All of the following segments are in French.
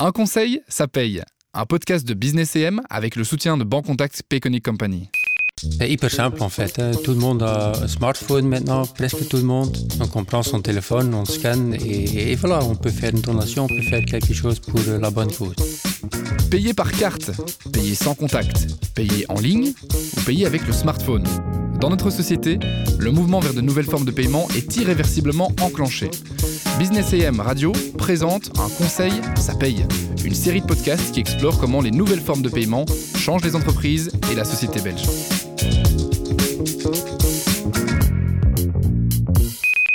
Un conseil, ça paye. Un podcast de Business EM avec le soutien de Bancontact Payconic Company. C'est hyper simple en fait. hein. Tout le monde a un smartphone maintenant, presque tout le monde. Donc on prend son téléphone, on scanne et, et voilà, on peut faire une donation, on peut faire quelque chose pour euh, la bonne cause. Payer par carte, payer sans contact, payer en ligne ou payer avec le smartphone. Dans notre société, le mouvement vers de nouvelles formes de paiement est irréversiblement enclenché. Business AM Radio présente un conseil, ça paye. Une série de podcasts qui explore comment les nouvelles formes de paiement changent les entreprises et la société belge.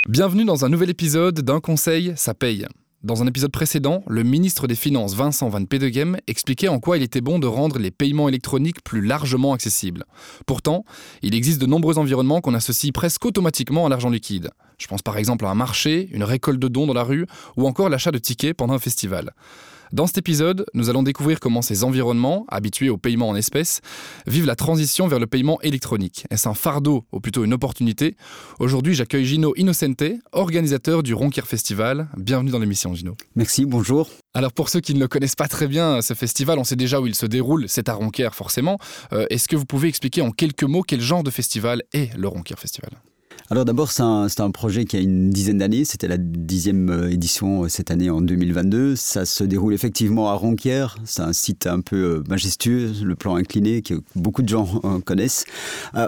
Bienvenue dans un nouvel épisode d'un conseil, ça paye. Dans un épisode précédent, le ministre des Finances Vincent Van Pedegem expliquait en quoi il était bon de rendre les paiements électroniques plus largement accessibles. Pourtant, il existe de nombreux environnements qu'on associe presque automatiquement à l'argent liquide. Je pense par exemple à un marché, une récolte de dons dans la rue ou encore l'achat de tickets pendant un festival. Dans cet épisode, nous allons découvrir comment ces environnements, habitués au paiement en espèces, vivent la transition vers le paiement électronique. Est-ce un fardeau ou plutôt une opportunité Aujourd'hui, j'accueille Gino Innocente, organisateur du Ronquier Festival. Bienvenue dans l'émission, Gino. Merci, bonjour. Alors pour ceux qui ne le connaissent pas très bien, ce festival, on sait déjà où il se déroule, c'est à Ronquier forcément. Euh, Est-ce que vous pouvez expliquer en quelques mots quel genre de festival est le Ronquier Festival? Alors d'abord, c'est un, un projet qui a une dizaine d'années. C'était la dixième euh, édition euh, cette année en 2022. Ça se déroule effectivement à Ronquière. C'est un site un peu euh, majestueux, le plan incliné que beaucoup de gens connaissent.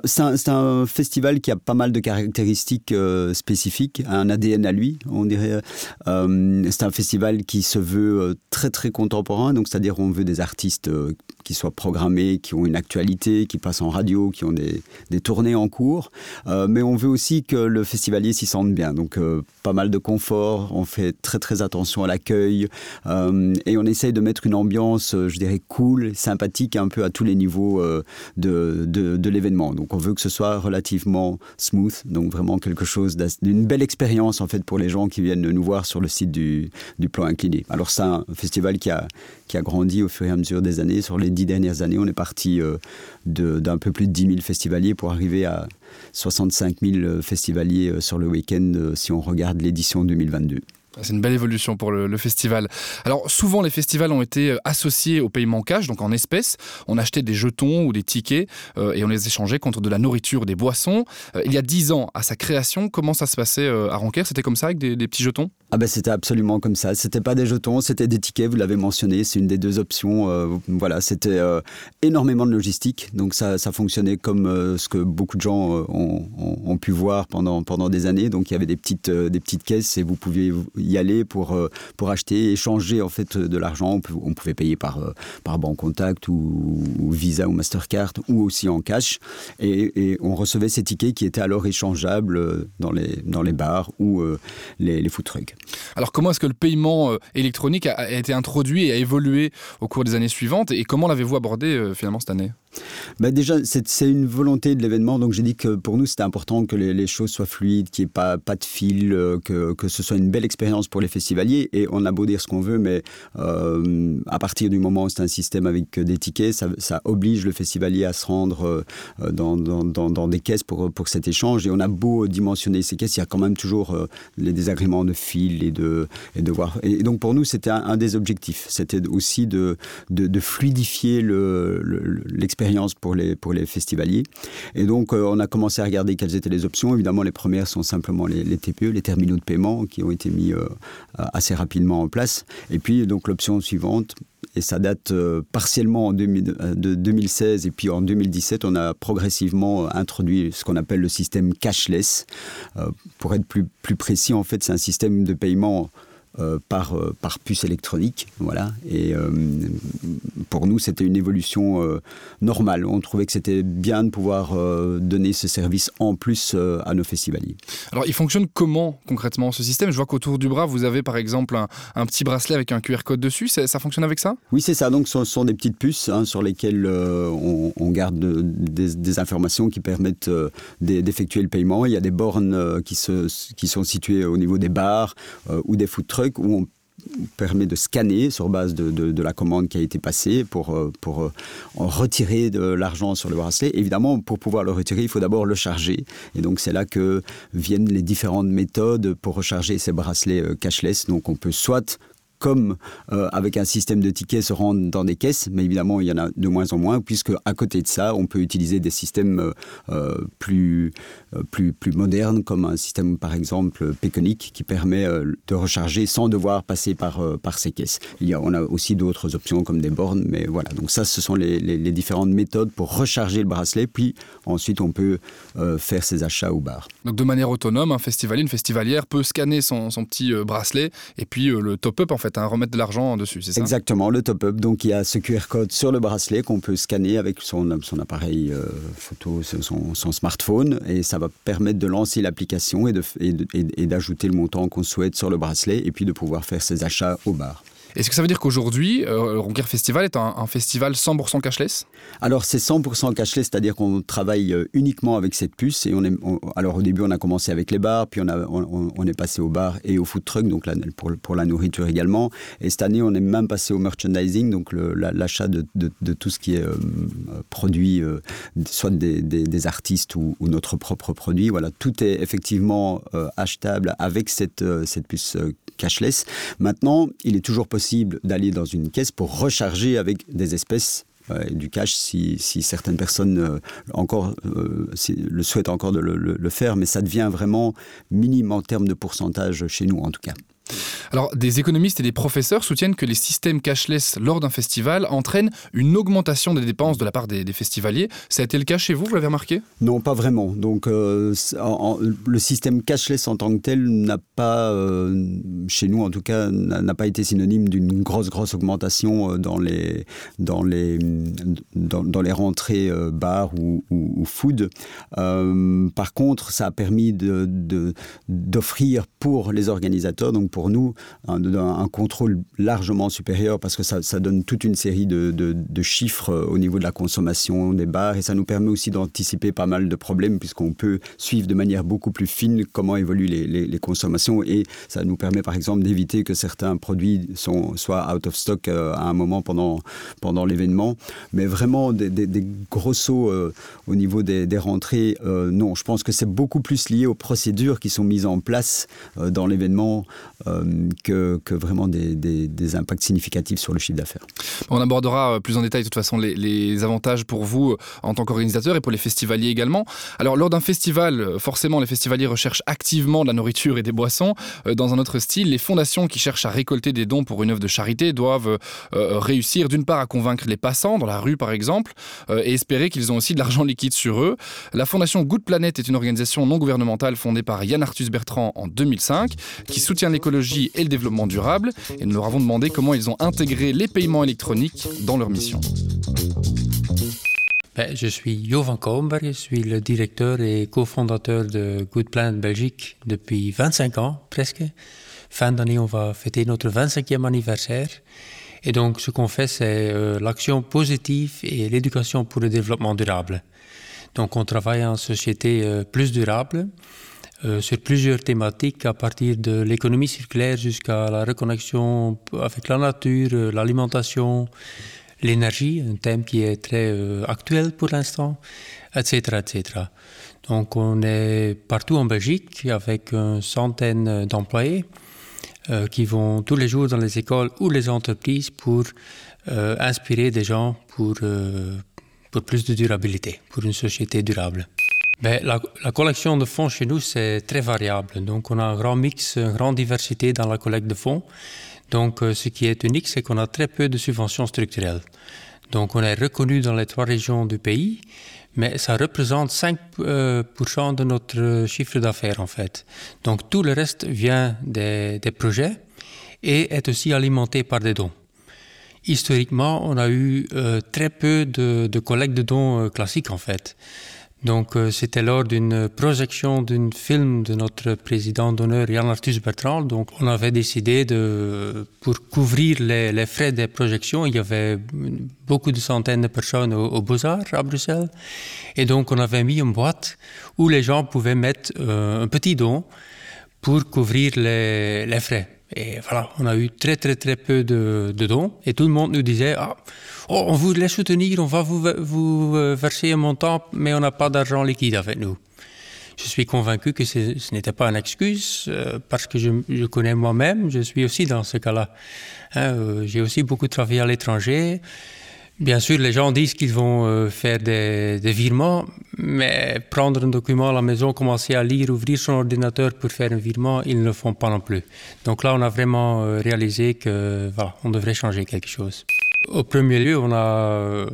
C'est un, un festival qui a pas mal de caractéristiques spécifiques, un ADN à lui, on dirait. C'est un festival qui se veut très très contemporain, donc c'est-à-dire on veut des artistes qui soient programmés, qui ont une actualité, qui passent en radio, qui ont des, des tournées en cours. Mais on veut aussi que le festivalier s'y sente bien. Donc euh, pas mal de confort, on fait très très attention à l'accueil euh, et on essaye de mettre une ambiance, euh, je dirais, cool, sympathique un peu à tous les niveaux de, de, l'événement. Donc on veut que ce soit relativement smooth, donc vraiment quelque chose d'une belle expérience en fait pour les gens qui viennent nous voir sur le site du, du plan incliné. Alors c'est un festival qui a, qui a grandi au fur et à mesure des années. Sur les dix dernières années, on est parti d'un peu plus de 10 000 festivaliers pour arriver à 65 000 festivaliers euh, sur le week-end euh, si on regarde l'édition 2022. C'est une belle évolution pour le, festival. Alors souvent les festivals ont été euh, associés au paiement cash, donc en espèces. On achetait des jetons ou des tickets euh, et on les échangeait contre de la nourriture, des boissons. Euh, il y a dix ans, à sa création, comment ça se passait euh, à Ronquier C'était comme ça avec des petits jetons? Ah ben c'était absolument comme ça. C'était pas des jetons, c'était des tickets. Vous l'avez mentionné, c'est une des deux options. Euh, voilà, c'était euh, énormément de logistique. Donc ça, ça fonctionnait comme euh, ce que beaucoup de gens euh, ont, ont- pu voir pendant pendant des années. Donc il y avait des petites euh, des petites caisses et vous pouviez y aller pour pour acheter, échanger en fait de l'argent. On, pou- on pouvait payer par par banque contact ou, Visa ou Mastercard ou aussi en cash. Et, et on recevait ces tickets qui étaient alors échangeables dans les dans les bars ou les, les food trucks. Alors comment est-ce que le paiement euh, électronique a, été introduit et a évolué au cours des années suivantes et comment l'avez-vous abordé euh, finalement cette année? Bah déjà, c'est une volonté de l'événement. Donc, j'ai dit que pour nous, c'était important que les, choses soient fluides, qu'il n'y ait pas, pas de fil, euh, que, que ce soit une belle expérience pour les festivaliers. Et on a beau dire ce qu'on veut, mais euh, à partir du moment où c'est un système avec des tickets, ça, oblige le festivalier à se rendre euh, dans, dans, dans, des caisses pour, pour cet échange. Et on a beau dimensionner ces caisses, il y a quand même toujours euh, les désagréments de fil et de, et de voir. Et donc, pour nous, c'était un, des objectifs. C'était aussi de, de, fluidifier le- le- pour les, pour les festivaliers. Et donc, euh, on a commencé à regarder quelles étaient les options. Évidemment, les premières sont simplement les, TPE, les terminaux de paiement, qui ont été mis euh, assez rapidement en place. Et puis, donc, l'option suivante, et ça date euh, partiellement en 2000 de 2016 et puis en 2017, on a progressivement introduit ce qu'on appelle le système cashless. Pour être plus, plus précis, en fait, c'est un système de paiement euh, par, euh, par puce électronique. Voilà. Et euh, pour nous, c'était une évolution normale. On trouvait que c'était bien de pouvoir donner ce service en plus à nos festivaliers. Alors il fonctionne comment concrètement ce système? Je vois qu'autour du bras vous avez par exemple un, un petit bracelet avec un QR code dessus, ça, ça fonctionne avec ça? Oui, c'est ça. Donc, ce sont des petites puces hein, sur lesquelles on, on garde de- des, des informations qui permettent d'e- d'effectuer le paiement. Il y a des bornes qui, se, qui sont situées au niveau des bars ou des food trucks où on permet de scanner sur base de, la commande qui a été passée pour, euh, pour euh, en retirer de l'argent sur le bracelet. Évidemment, pour pouvoir le retirer, il faut d'abord le charger. Et donc, c'est là que viennent les différentes méthodes pour recharger ces bracelets euh, cashless. Donc, on peut soit comme avec un système de tickets, se rendre dans des caisses, mais évidemment, il y en a de moins en moins, puisque à côté de ça, on peut utiliser des systèmes plus, plus, plus modernes, comme un système, par exemple, Péconic, qui permet de recharger sans devoir passer par, par ces caisses. Il y a, on a aussi d'autres options, comme des bornes, mais voilà. Donc ça, ce sont les, les différentes méthodes pour recharger le bracelet, puis ensuite on peut faire ses achats au bar. Donc de manière autonome, un festivalier, une festivalière peut scanner son, petit euh, bracelet et puis euh, le top-up en fait, hein, remettre de l'argent dessus, c'est ça? Exactement, le top-up. Donc il y a ce QR code sur le bracelet qu'on peut scanner avec son, appareil euh, photo, son, son, smartphone et ça va permettre de lancer l'application et d'ajouter le montant qu'on souhaite sur le bracelet et puis de pouvoir faire ses achats au bar. Est-ce que ça veut dire qu'aujourd'hui, euh, Ronquier Festival est un, festival 100% cashless? Alors c'est 100% cashless, c'est-à-dire qu'on travaille euh, uniquement avec cette puce. Et on est, alors au début, on a commencé avec les bars, puis on, a, on, est passé au bar et au food truck, donc pour, la nourriture également. Et cette année, on est même passé au merchandising, donc l'achat de, tout ce qui est euh, produit, euh, soit des, artistes ou, notre propre produit. Voilà, tout est effectivement achetable avec cette, cette puce cashless. Maintenant, il est toujours possible d'aller dans une caisse pour recharger avec des espèces euh, du cash si, certaines personnes euh, encore euh, le souhaitent encore de le, faire, mais ça devient vraiment minime en termes de pourcentage chez nous en tout cas. Alors, des économistes et des professeurs soutiennent que les systèmes cashless lors d'un festival entraînent une augmentation des dépenses de la part des, festivaliers. Ça a été le cas chez vous, vous l'avez remarqué? Non, pas vraiment. Donc, euh, le système cashless en tant que tel n'a pas, euh, chez nous en tout cas, n'a pas été synonyme d'une grosse, grosse augmentation euh, dans les, dans les, dans, les rentrées bar ou, food. par contre, ça a permis d'offrir de, pour les organisateurs, donc pour nous, un, contrôle largement supérieur parce que ça, donne toute une série de, chiffres euh, au niveau de la consommation des bars et ça nous permet aussi d'anticiper pas mal de problèmes puisqu'on peut suivre de manière beaucoup plus fine comment évoluent les, consommations et ça nous permet par exemple d'éviter que certains produits soient out of stock euh, à un moment pendant, l'événement. Mais vraiment des, gros sauts euh, au niveau des, rentrées, non, je pense que c'est beaucoup plus lié aux procédures qui sont mises en place dans l'événement que, que, vraiment des, impacts significatifs sur le chiffre d'affaires. On abordera euh, plus en détail de toute façon les, les avantages pour vous euh, en tant qu'organisateur et pour les festivaliers également. Alors lors d'un festival, forcément les festivaliers recherchent activement de la nourriture et des boissons. Dans un autre style, les fondations qui cherchent à récolter des dons pour une œuvre de charité doivent réussir d'une part à convaincre les passants dans la rue par exemple et espérer qu'ils ont aussi de l'argent liquide sur eux. La fondation Good Planet est une organisation non gouvernementale fondée par Yann Arthus Bertrand en 2005 qui soutient et le développement durable. Et nous leur avons demandé comment ils ont intégré les paiements électroniques dans leur mission. Ben, je suis Jovan Kouwenberg, je suis le directeur et cofondateur de Good Planet Belgique depuis 25 ans presque. Fin d'année, on va fêter notre 25e anniversaire. Et donc, ce qu'on fait, c'est euh, l'action positive et l'éducation pour le développement durable. Donc, on travaille en société euh, plus durable. Euh, sur plusieurs thématiques, à partir de l'économie circulaire jusqu'à la reconnexion avec la nature, euh, l'alimentation, l'énergie, un thème qui est très euh, actuel pour l'instant, etc., etc. Donc on est partout en Belgique avec une centaine d'employés qui vont tous les jours dans les écoles ou les entreprises pour inspirer des gens pour, pour plus de durabilité, pour une société durable. Ben, la, collection de fonds chez nous, c'est très variable. Donc, on a un grand mix, une grande diversité dans la collecte de fonds. Donc, euh, ce qui est unique, c'est qu'on a très peu de subventions structurelles. Donc, on est reconnu dans les trois régions du pays, mais ça représente 5% euh, de notre chiffre d'affaires, en fait. Donc, tout le reste vient des, projets et est aussi alimenté par des dons. Historiquement, on a eu euh, très peu de, de collecte de dons classiques, en fait. Donc, euh, c'était lors d'une projection d'un film de notre président d'honneur, Jan Arthus Bertrand. Donc, on avait décidé de, pour couvrir les, les, frais des projections, il y avait beaucoup de centaines de personnes au, Beaux-Arts à Bruxelles. Et donc, on avait mis une boîte où les gens pouvaient mettre euh, un petit don pour couvrir les, les frais. Et voilà, on a eu très très très peu de, dons et tout le monde nous disait ah, oh, on voulait soutenir, on va vous, vous euh, verser un montant, mais on n'a pas d'argent liquide avec nous. Je suis convaincu que ce n'était pas une excuse euh, parce que je, connais moi-même, je suis aussi dans ce cas-là. Hein, euh, j'ai aussi beaucoup travaillé à l'étranger. Bien sûr, les gens disent qu'ils vont euh, faire des, virements, mais prendre un document à la maison, commencer à lire, ouvrir son ordinateur pour faire un virement, ils ne le font pas non plus. Donc là, on a vraiment réalisé que voilà, on devrait changer quelque chose. Au premier lieu, on a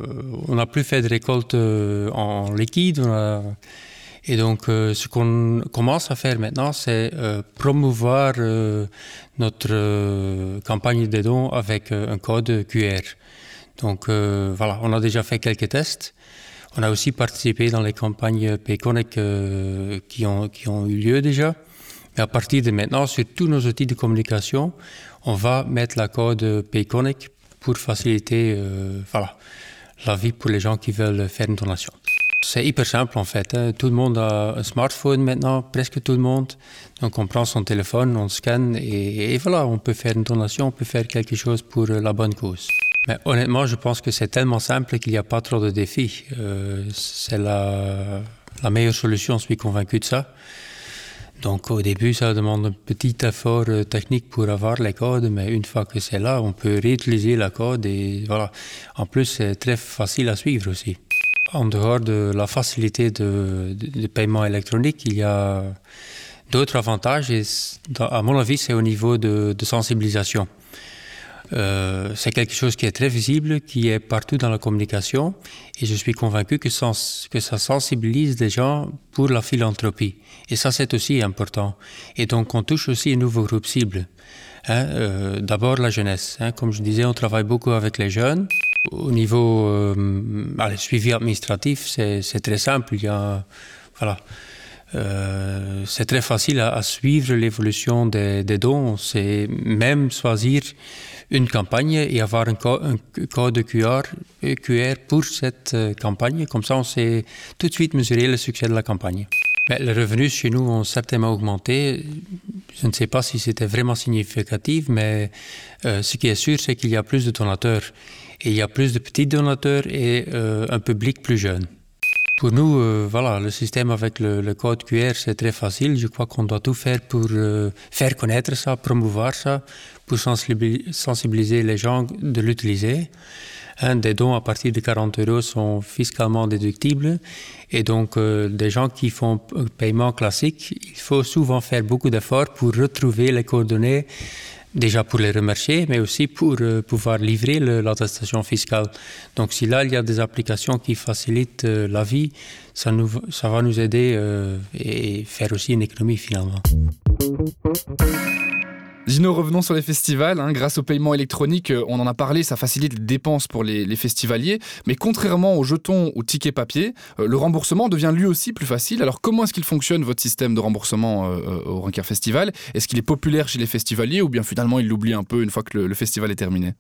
on n'a plus fait de récolte en liquide. A, et donc, euh, ce qu'on commence à faire maintenant, c'est euh, promouvoir euh, notre campagne de dons avec un code QR. Donc, voilà, on a déjà fait quelques tests. On a aussi participé dans les campagnes Payconnect qui, ont, qui ont eu lieu déjà. Mais à partir de maintenant, sur tous nos outils de communication, on va mettre la code Payconnect pour faciliter voilà, la vie pour les gens qui veulent faire une donation. C'est hyper simple en fait. Hein. Tout le monde a un smartphone maintenant, presque tout le monde. Donc on prend son téléphone, on scanne et, voilà, on peut faire une donation, on peut faire quelque chose pour la bonne cause. Mais honnêtement, je pense que c'est tellement simple qu'il n'y a pas trop de défis. Euh, c'est la, meilleure solution, je suis convaincu de ça. Donc au début, ça demande un petit effort euh, technique pour avoir les codes, mais une fois que c'est là, on peut réutiliser la code. En plus, c'est très facile à suivre aussi. En dehors de la facilité de, paiement électronique, il y a d'autres avantages et à mon avis, c'est au niveau de, sensibilisation. Euh, c'est quelque chose qui est très visible, qui est partout dans la communication et je suis convaincu que, ça sensibilise les gens pour la philanthropie. Et ça, c'est aussi important. Et donc, on touche aussi un nouveau groupe cible. Hein, euh, d'abord, la jeunesse. Hein. Comme je disais, on travaille beaucoup avec les jeunes. Au niveau euh, suivi administratif, c'est très simple. Il y a, voilà, euh, c'est très facile à, suivre l'évolution des, dons. C'est même choisir une campagne et avoir un, code QR, QR, pour cette euh, campagne. Comme ça, on sait tout de suite mesurer le succès de la campagne. Mais les revenus chez nous ont certainement augmenté. Je ne sais pas si c'était vraiment significatif, mais ce qui est sûr, c'est qu'il y a plus de donateurs. Et il y a plus de petits donateurs et euh, un public plus jeune. Pour nous, euh, voilà, le système avec le, code QR, c'est très facile. Je crois qu'on doit tout faire pour euh, faire connaître ça, promouvoir ça, pour sensibiliser les gens de l'utiliser. Hein, des dons à partir de 40 euros sont fiscalement déductibles. Et donc, des gens qui font paiement classique, il faut souvent faire beaucoup d'efforts pour retrouver les coordonnées déjà pour les remercier, mais aussi pour euh, pouvoir livrer l'attestation fiscale. Donc si là, il y a des applications qui facilitent euh, la vie, ça, va nous aider euh, et faire aussi une économie finalement. Gino, revenons sur les festivals. Hein. Grâce au paiement électronique, euh, on en a parlé, ça facilite les dépenses pour les, festivaliers. Mais contrairement aux jetons ou tickets papier, euh, le remboursement devient lui aussi plus facile. Alors comment est-ce qu'il fonctionne votre système de remboursement euh, au Ranker Festival? Est-ce qu'il est populaire chez les festivaliers ou bien finalement il l'oublie un peu une fois que le festival est terminé?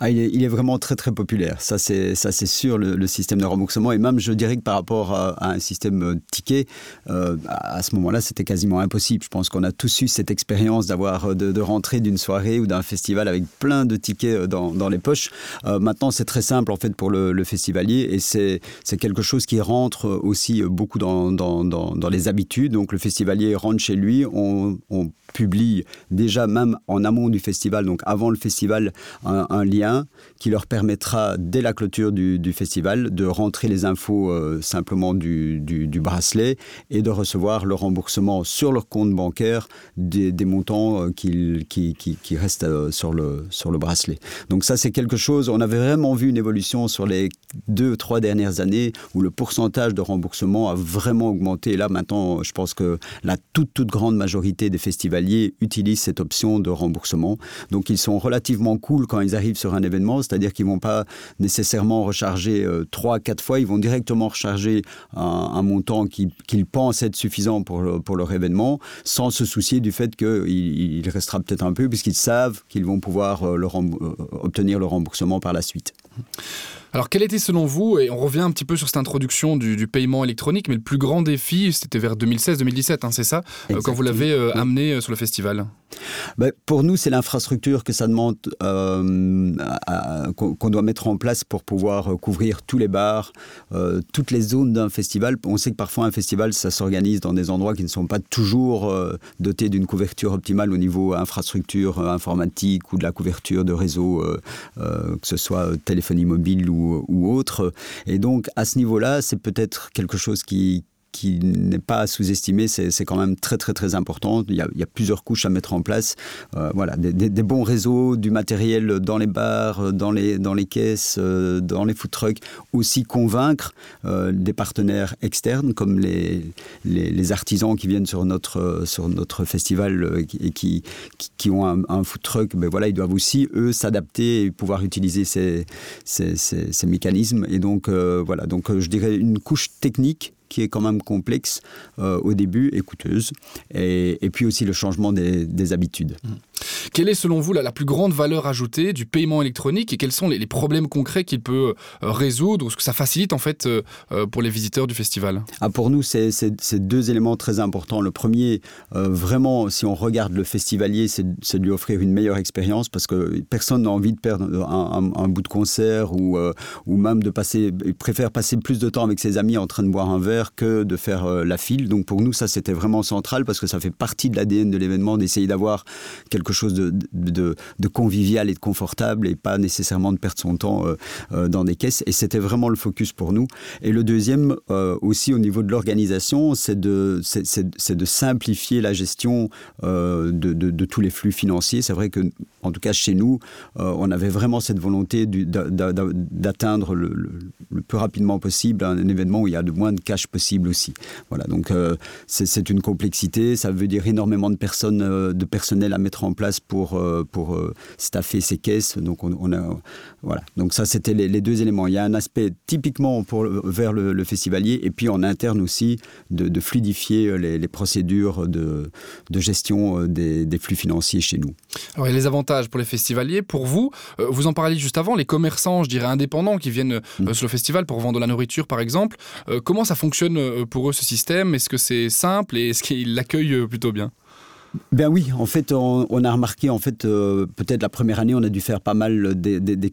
Ah, il, est, vraiment très très populaire. Ça c'est ça c'est sûr le, système de remboursement et même je dirais que par rapport à, un système euh, ticket, euh, à ce moment-là c'était quasiment impossible. Je pense qu'on a tous eu cette expérience d'avoir euh, de, rentrer d'une soirée ou d'un festival avec plein de tickets dans, dans les poches. maintenant c'est très simple en fait pour le, festivalier et c'est c'est quelque chose qui rentre aussi beaucoup dans, dans, les habitudes. Donc le festivalier rentre chez lui, on publie déjà même en amont du festival, donc avant le festival, un lien qui leur permettra, dès la clôture du, festival, de rentrer les infos euh, simplement du, bracelet et de recevoir le remboursement sur leur compte bancaire des, montants euh, qui, qui, restent euh, sur, le, sur le bracelet. Donc ça, c'est quelque chose, on avait vraiment vu une évolution sur les deux, trois dernières années où le pourcentage de remboursement a vraiment augmenté. Et là, maintenant, je pense que la toute, toute grande majorité des festivaliers utilisent cette option de remboursement. Donc ils sont relativement cool quand ils arrivent sur un événement, c'est-à-dire qu'ils ne vont pas nécessairement recharger euh, trois, quatre fois, ils vont directement recharger un, montant qu'ils pensent être suffisant pour, pour leur événement, sans se soucier du fait qu'il il restera peut-être un peu, puisqu'ils savent qu'ils vont pouvoir euh, le, euh, obtenir le remboursement par la suite. Alors quel était selon vous, et on revient un petit peu sur cette introduction du, paiement électronique, mais le plus grand défi, c'était vers 2016-2017, hein, c'est ça, quand vous l'avez euh, amené sur le festival? Ben, Pour nous, c'est l'infrastructure que ça demande, qu'on doit mettre en place pour pouvoir couvrir tous les bars, toutes les zones d'un festival. On sait que parfois un festival, ça s'organise dans des endroits qui ne sont pas toujours dotés d'une couverture optimale au niveau infrastructure informatique ou de la couverture de réseau, que ce soit téléphonie mobile ou, autre. Et donc, à ce niveau-là, c'est peut-être quelque chose qui, qui n'est pas à sous-estimer, c'est quand même très très très important. Il y a, plusieurs couches à mettre en place. Euh, voilà, des, bons réseaux, du matériel dans les bars, dans les, dans les caisses, euh, dans les food trucks. Aussi convaincre euh, des partenaires externes comme les, les, artisans qui viennent sur notre, sur notre festival et qui, qui, ont un, un, food truck. Ben voilà, ils doivent aussi, eux, s'adapter et pouvoir utiliser ces, ces, ces, ces mécanismes. Et donc, voilà, donc je dirais une couche technique qui est quand même complexe euh, au début et coûteuse. Et, puis aussi le changement des, des habitudes. Mmh. Quelle est selon vous la, plus grande valeur ajoutée du paiement électronique et quels sont les, problèmes concrets qu'il peut euh, résoudre ou ce que ça facilite en fait euh, euh, pour les visiteurs du festival? Ah, Pour nous, c'est deux éléments très importants. Le premier, vraiment, si on regarde le festivalier, c'est de lui offrir une meilleure expérience parce que personne n'a envie de perdre un, bout de concert ou, même de passer, il préfère passer plus de temps avec ses amis en train de boire un verre que de faire la file. Donc pour nous, ça c'était vraiment central parce que ça fait partie de l'ADN de l'événement d'essayer d'avoir quelque chose de, convivial et de confortable et pas nécessairement de perdre son temps euh, euh, dans des caisses. Et c'était vraiment le focus pour nous. Et le deuxième, euh, aussi au niveau de l'organisation, c'est de, simplifier la gestion de, de tous les flux financiers. C'est vrai que, en tout cas chez nous, euh, on avait vraiment cette volonté d'atteindre le, le, le plus rapidement possible un, événement où il y a de moins de cash possible aussi. Voilà, donc euh, c'est une complexité. Ça veut dire énormément de personnes, euh, de personnel à mettre en place pour, staffer ces caisses. Donc, on, a, voilà. Donc ça, c'était les, deux éléments. Il y a un aspect typiquement pour, vers le, le festivalier et puis en interne aussi de, fluidifier les, procédures de, gestion des, des flux financiers chez nous. Alors, a les avantages pour les festivaliers. Pour vous, euh, vous en parliez juste avant, les commerçants, je dirais indépendants qui viennent mmh. sur le festival pour vendre de la nourriture, par exemple. comment ça fonctionne pour eux ce système? Est-ce que c'est simple et est-ce qu'ils l'accueillent plutôt bien? Ben oui, en fait, on, a remarqué, en fait, euh, peut-être la première année, on a dû faire pas mal,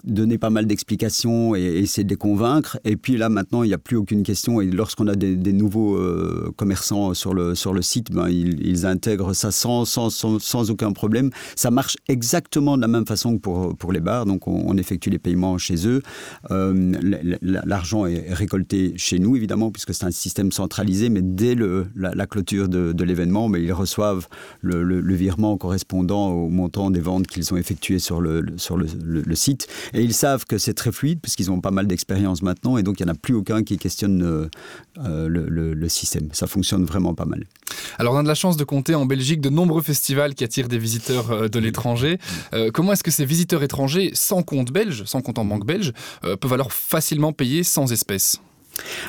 donner pas mal d'explications et, essayer de les convaincre. Et puis là, maintenant, il n'y a plus aucune question. Et lorsqu'on a des, nouveaux euh, commerçants sur le, sur le site, ben, ils, intègrent ça sans, sans, sans, aucun problème. Ça marche exactement de la même façon que pour, pour les bars. Donc, on, effectue les paiements chez eux. Euh, L'argent est récolté chez nous, évidemment, puisque c'est un système centralisé. Mais dès le, la, clôture de, de l'événement, ben, ils reçoivent le le, virement correspondant au montant des ventes qu'ils ont effectuées sur le, sur le, site. Et ils savent que c'est très fluide puisqu'ils ont pas mal d'expérience maintenant et donc il n'y en a plus aucun qui questionne euh, euh, le, système. Ça fonctionne vraiment pas mal. Alors on a de la chance de compter en Belgique de nombreux festivals qui attirent des visiteurs euh, de l'étranger. Comment est-ce que ces visiteurs étrangers sans compte belge, sans compte en banque belge, peuvent alors facilement payer sans espèces?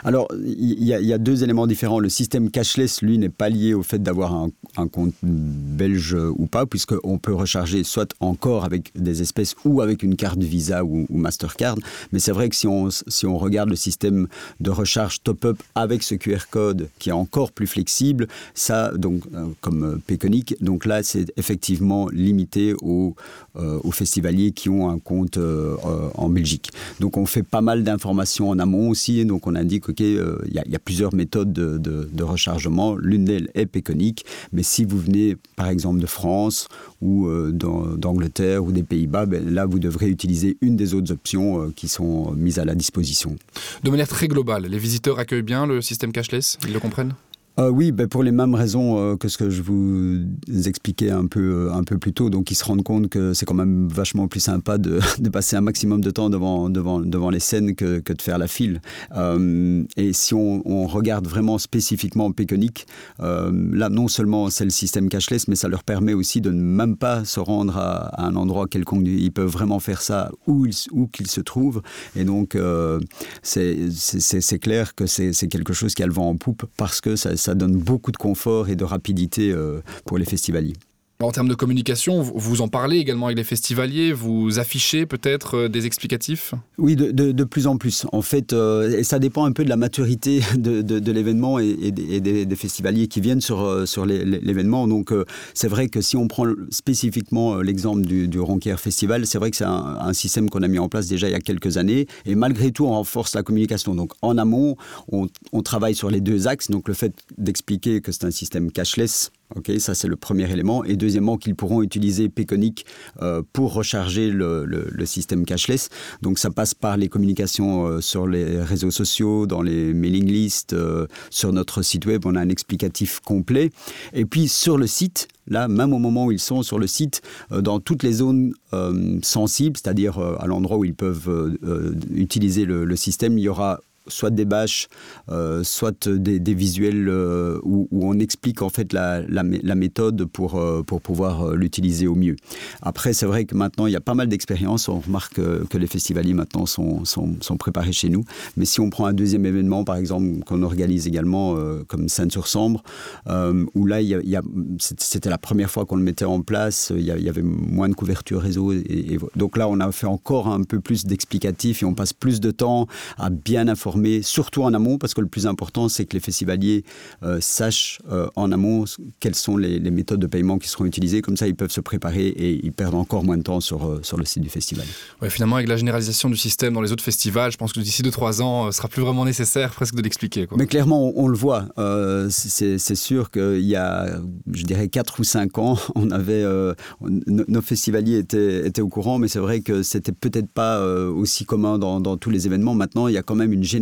Alors, il y, a deux éléments différents. Le système cashless, lui, n'est pas lié au fait d'avoir un, compte belge ou pas, puisqu'on peut recharger soit encore avec des espèces ou avec une carte Visa ou, Mastercard. Mais c'est vrai que si on, si on regarde le système de recharge top-up avec ce QR code qui est encore plus flexible, ça, donc, euh, comme Péconic, donc là, c'est effectivement limité aux, euh, aux festivaliers qui ont un compte euh, en Belgique. Donc, on fait pas mal d'informations en amont aussi. Donc, on indique qu'il euh, y, y a plusieurs méthodes de, rechargement. L'une d'elles est Péconic. Mais si vous venez, par exemple, de France ou euh, d'Angleterre ou des Pays-Bas, là, vous devrez utiliser une des autres options euh, qui sont mises à la disposition. De manière très globale, les visiteurs accueillent bien le système cashless Ils le comprennent? Euh, oui, ben pour les mêmes raisons euh, que ce que je vous expliquais un peu, euh, un peu plus tôt. Donc, ils se rendent compte que c'est quand même vachement plus sympa de, passer un maximum de temps devant, devant, devant les scènes que, de faire la file. Euh, et si on, regarde vraiment spécifiquement Péconic, là, non seulement c'est le système cashless, mais ça leur permet aussi de ne même pas se rendre à, un endroit quelconque. Ils peuvent vraiment faire ça où, ils, où qu'ils se trouvent. Et donc, c'est clair que c'est quelque chose qui a le vent en poupe parce que ça, ça donne beaucoup de confort et de rapidité euh, pour les festivaliers. En termes de communication, vous en parlez également avec les festivaliers, vous affichez peut-être euh, des explicatifs? Oui, de, plus en plus. En fait, euh, ça dépend un peu de la maturité de, l'événement et, des, festivaliers qui viennent sur, euh, l'événement. Donc, c'est vrai que si on prend spécifiquement l'exemple du, du Ronquière Festival, c'est vrai que c'est un, système qu'on a mis en place déjà il y a quelques années. Et malgré tout, on renforce la communication. Donc, en amont, on, on travaille sur les deux axes. Donc, le fait d'expliquer que c'est un système cashless, Ça c'est le premier élément. Et deuxièmement, qu'ils pourront utiliser Peconic euh, pour recharger le, système cashless. Donc ça passe par les communications euh, sur les réseaux sociaux, dans les mailing lists, euh, sur notre site web, on a un explicatif complet. Et puis sur le site, là, même au moment où ils sont sur le site, dans toutes les zones sensibles, c'est-à-dire à l'endroit où ils peuvent utiliser le système, il y aura soit des bâches, euh, soit des, visuels euh, où, on explique en fait la, méthode pour, euh, pour pouvoir l'utiliser au mieux. Après, c'est vrai que maintenant, il y a pas mal d'expériences. On remarque que les festivaliers maintenant sont, sont, préparés chez nous. Mais si on prend un deuxième événement, par exemple, qu'on organise également comme Seine-sur-Sambre, où là, il c'était la première fois qu'on le mettait en place, il y, avait moins de couverture réseau. Donc là, on a fait encore un peu plus d'explicatifs et on passe plus de temps à bien informer surtout en amont, parce que le plus important, c'est que les festivaliers euh, sachent euh, en amont quelles sont les, méthodes de paiement qui seront utilisées. Comme ça, ils peuvent se préparer et ils perdent encore moins de temps sur, euh, sur le site du festival. Ouais, finalement, avec la généralisation du système dans les autres festivals, je pense que d'ici 2-3 ans, ce sera plus vraiment nécessaire presque de l'expliquer. Mais clairement, on, le voit. c'est sûr qu'il y a, je dirais, 4 ou 5 ans, on avait, nos festivaliers étaient, étaient au courant, mais c'est vrai que c'était peut-être pas aussi commun dans, dans tous les événements. Maintenant, il y a quand même une généralisation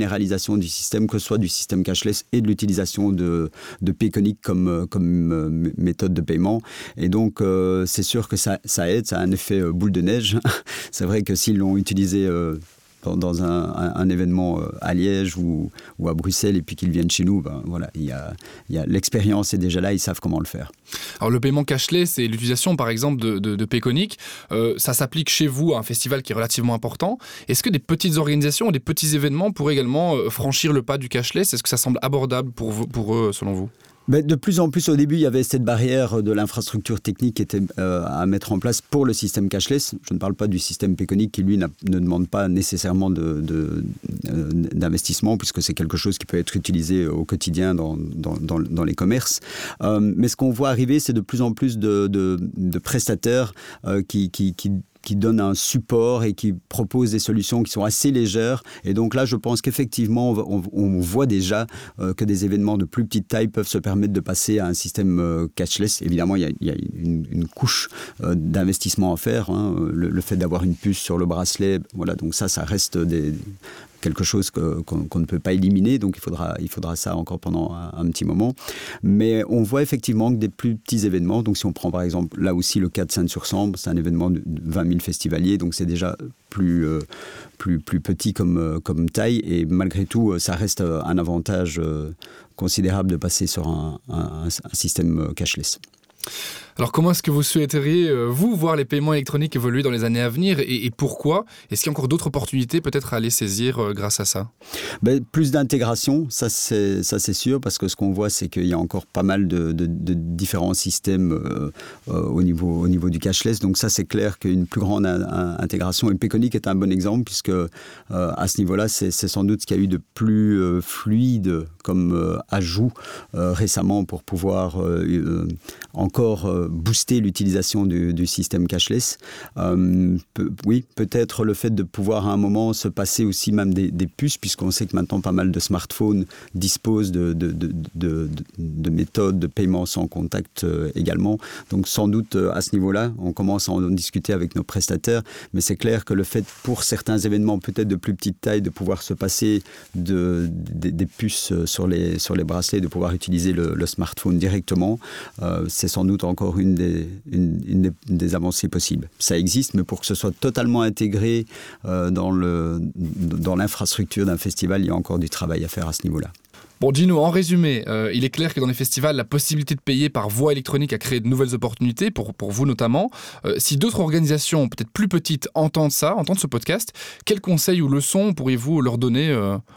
du système, que ce soit du système cashless et de l'utilisation de, de Payconic comme, comme euh, méthode de paiement. Et donc, euh, c'est sûr que ça, ça, aide, ça a un effet euh, boule de neige. c'est vrai que s'ils l'ont utilisé dans, un, événement à Liège ou, à Bruxelles et puis qu'ils viennent chez nous, ben, voilà, il y a, l'expérience est déjà là, ils savent comment le faire. Alors le paiement cashless et l'utilisation par exemple de, de, euh, ça s'applique chez vous à un festival qui est relativement important. Est-ce que des petites organisations ou des petits événements pourraient également euh, franchir le pas du cashless Est-ce que ça semble abordable pour eux selon vous? De plus en plus, au début, il y avait cette barrière de l'infrastructure technique qui était euh, à mettre en place pour le système cashless. Je ne parle pas du système Peconic qui, lui, ne demande pas nécessairement d'investissement, de, puisque c'est quelque chose qui peut être utilisé au quotidien dans, les commerces. Euh, mais ce qu'on voit arriver, c'est de plus en plus de, prestataires euh, qui qui donne un support et qui propose des solutions qui sont assez légères. Et donc là, je pense qu'effectivement, on, voit déjà euh, que des événements de plus petite taille peuvent se permettre de passer à un système euh, cashless. Évidemment, il y a, une, couche euh, d'investissement à faire. Hein. Le, le, fait d'avoir une puce sur le bracelet, voilà, donc ça, ça reste des, quelque chose qu'on ne peut pas éliminer, donc il faudra, il faudra ça encore pendant un, petit moment. Mais on voit effectivement que des plus petits événements, donc si on prend par exemple là aussi le cas de Seine-sur-Sambre, c'est un événement de 20 000 festivaliers, donc c'est déjà plus, euh, plus, plus petit comme, euh, comme taille, et malgré tout, euh, ça reste un avantage considérable de passer sur un, un système cashless. Alors comment est-ce que vous souhaiteriez, euh, vous, voir les paiements électroniques évoluer dans les années à venir et, pourquoi? Est-ce qu'il y a encore d'autres opportunités peut-être à aller saisir euh, grâce à ça? Ben, Plus d'intégration, ça c'est, sûr, parce que ce qu'on voit c'est qu'il y a encore pas mal de, différents systèmes euh, au, niveau, au niveau du cashless, donc ça c'est clair qu'une plus grande intégration, et Peconic est un bon exemple, puisque à ce niveau-là c'est, sans doute ce qu'il y a eu de plus fluide comme ajout récemment pour pouvoir encore booster l'utilisation du, système cashless. Euh, oui, peut-être le fait de pouvoir à un moment se passer aussi même des, puces, puisqu'on sait que maintenant pas mal de smartphones disposent de, de, méthodes de paiement sans contact euh, également. Donc sans doute euh, à ce niveau-là, on commence à en discuter avec nos prestataires, mais c'est clair que le fait pour certains événements peut-être de plus petite taille de pouvoir se passer de, des puces sur les bracelets, de pouvoir utiliser le, smartphone directement, c'est sans doute encore une des, des, avancées possibles. Ça existe, mais pour que ce soit totalement intégré euh, dans l'infrastructure dans d'un festival, il y a encore du travail à faire à ce niveau-là. Bon, Gino, en résumé, euh, il est clair que dans les festivals, la possibilité de payer par voie électronique a créé de nouvelles opportunités, pour, pour vous notamment. Euh, si d'autres organisations, peut-être plus petites, entendent ça, entendent ce podcast, quels conseils ou leçons pourriez-vous leur donner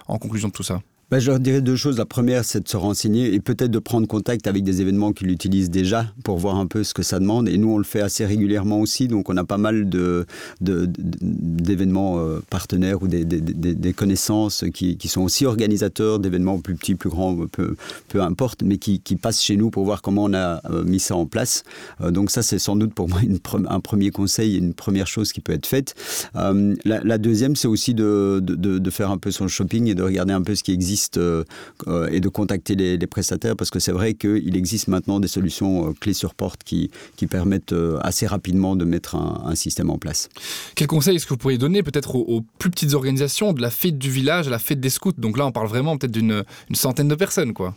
en conclusion de tout ça? Bah, Je leur dirais deux choses. La première, c'est de se renseigner et peut-être de prendre contact avec des événements qu'ils utilisent déjà pour voir un peu ce que ça demande. Et nous, on le fait assez régulièrement aussi. Donc, on a pas mal de, d'événements euh, partenaires ou des, des, connaissances qui, qui, sont aussi organisateurs d'événements plus petits, plus grands, peu, peu importe, mais qui, qui, passent chez nous pour voir comment on a euh, mis ça en place. Euh, donc, ça, c'est sans doute pour moi une, un premier conseil, une première chose qui peut être faite. La, deuxième, c'est aussi de, de, faire un peu son shopping et de regarder un peu ce qui existe et de contacter les, prestataires parce que c'est vrai qu'il existe maintenant des solutions clés sur porte qui, qui permettent assez rapidement de mettre un, système en place. Quel conseil est-ce que vous pourriez donner peut-être aux, plus petites organisations, de la fête du village à la fête des scouts? Donc là, on parle vraiment peut-être d'une centaine de personnes, quoi.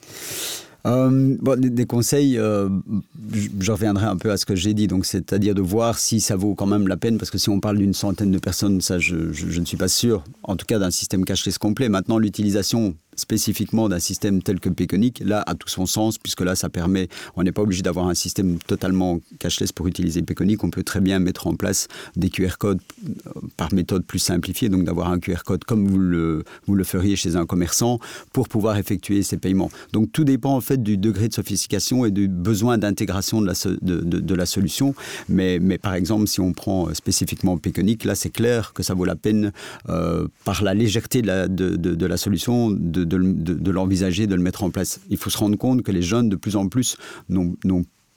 Euh, des, conseils, euh, je reviendrai un peu à ce que j'ai dit, donc c'est-à-dire de voir si ça vaut quand même la peine, parce que si on parle d'une centaine de personnes, ça je, ne suis pas sûr, en tout cas d'un système cashless complet. Maintenant, l'utilisation spécifiquement d'un système tel que Peconic, là, a tout son sens, puisque là, ça permet, on n'est pas obligé d'avoir un système totalement cashless pour utiliser Peconic, on peut très bien mettre en place des QR codes euh, par méthode plus simplifiée, donc d'avoir un QR code comme vous le, vous le feriez chez un commerçant pour pouvoir effectuer ces paiements. Donc tout dépend en fait du degré de sophistication et du besoin d'intégration de la, de, de, la solution. Mais, mais par exemple, si on prend spécifiquement Peconic, là, c'est clair que ça vaut la peine, euh, par la légèreté de la, de la solution, de de, l'envisager, de le mettre en place. Il faut se rendre compte que les jeunes, de plus en plus, n'ont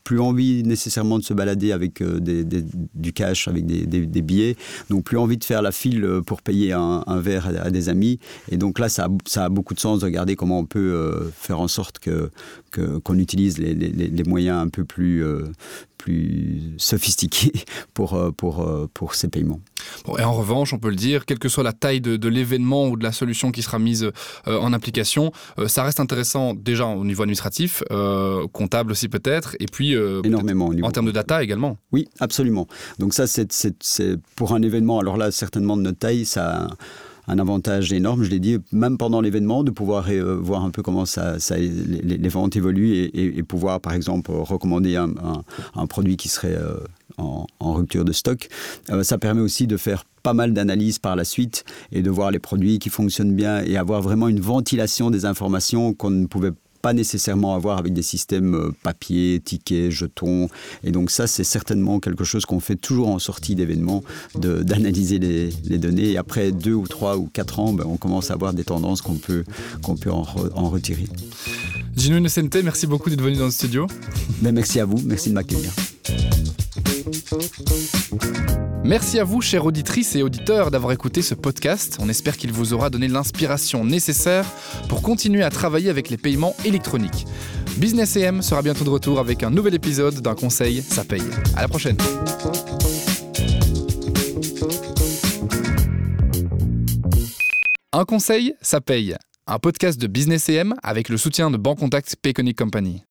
plus envie nécessairement de se balader avec euh, du cash, avec des, billets, n'ont plus envie de faire la file euh, pour payer un, verre à, des amis. Et donc là, ça a, beaucoup de sens de regarder comment on peut euh, faire en sorte que qu'on utilise les, moyens un peu plus, plus sophistiqués pour, pour, pour ces paiements. et en revanche, on peut le dire, quelle que soit la taille de, l'événement ou de la solution qui sera mise en application, ça reste intéressant déjà au niveau administratif, comptable aussi peut-être, et puis euh, énormément. En termes de data également Oui, absolument. Donc ça, c'est pour un événement, alors là, certainement de notre taille, ça a un avantage énorme, je l'ai dit, même pendant l'événement, de pouvoir euh, voir un peu comment ça, les, ventes évoluent et, pouvoir, par exemple, recommander un, produit qui serait euh, en, rupture de stock. ça permet aussi de faire pas mal d'analyses par la suite et de voir les produits qui fonctionnent bien et avoir vraiment une ventilation des informations qu'on ne pouvait pas pas nécessairement avoir avec des systèmes euh, papier, tickets, jetons. Et donc ça, c'est certainement quelque chose qu'on fait toujours en sortie d'événements, d'analyser les, les, données. Et après deux ou trois ou quatre ans, ben, on commence à avoir des tendances qu'on peut, qu'on peut en, en, retirer. Gino Innocente, merci beaucoup d'être venu dans le studio. Ben, merci à vous, merci de m'accueillir. Merci à vous, chères auditrices et auditeurs, d'avoir écouté ce podcast. On espère qu'il vous aura donné l'inspiration nécessaire pour continuer à travailler avec les paiements électroniques. Business AM sera bientôt de retour avec un nouvel épisode d'un conseil, ça paye. À la prochaine. Un conseil, ça paye. Un podcast de Business AM avec le soutien de Bancontact Payconic Company.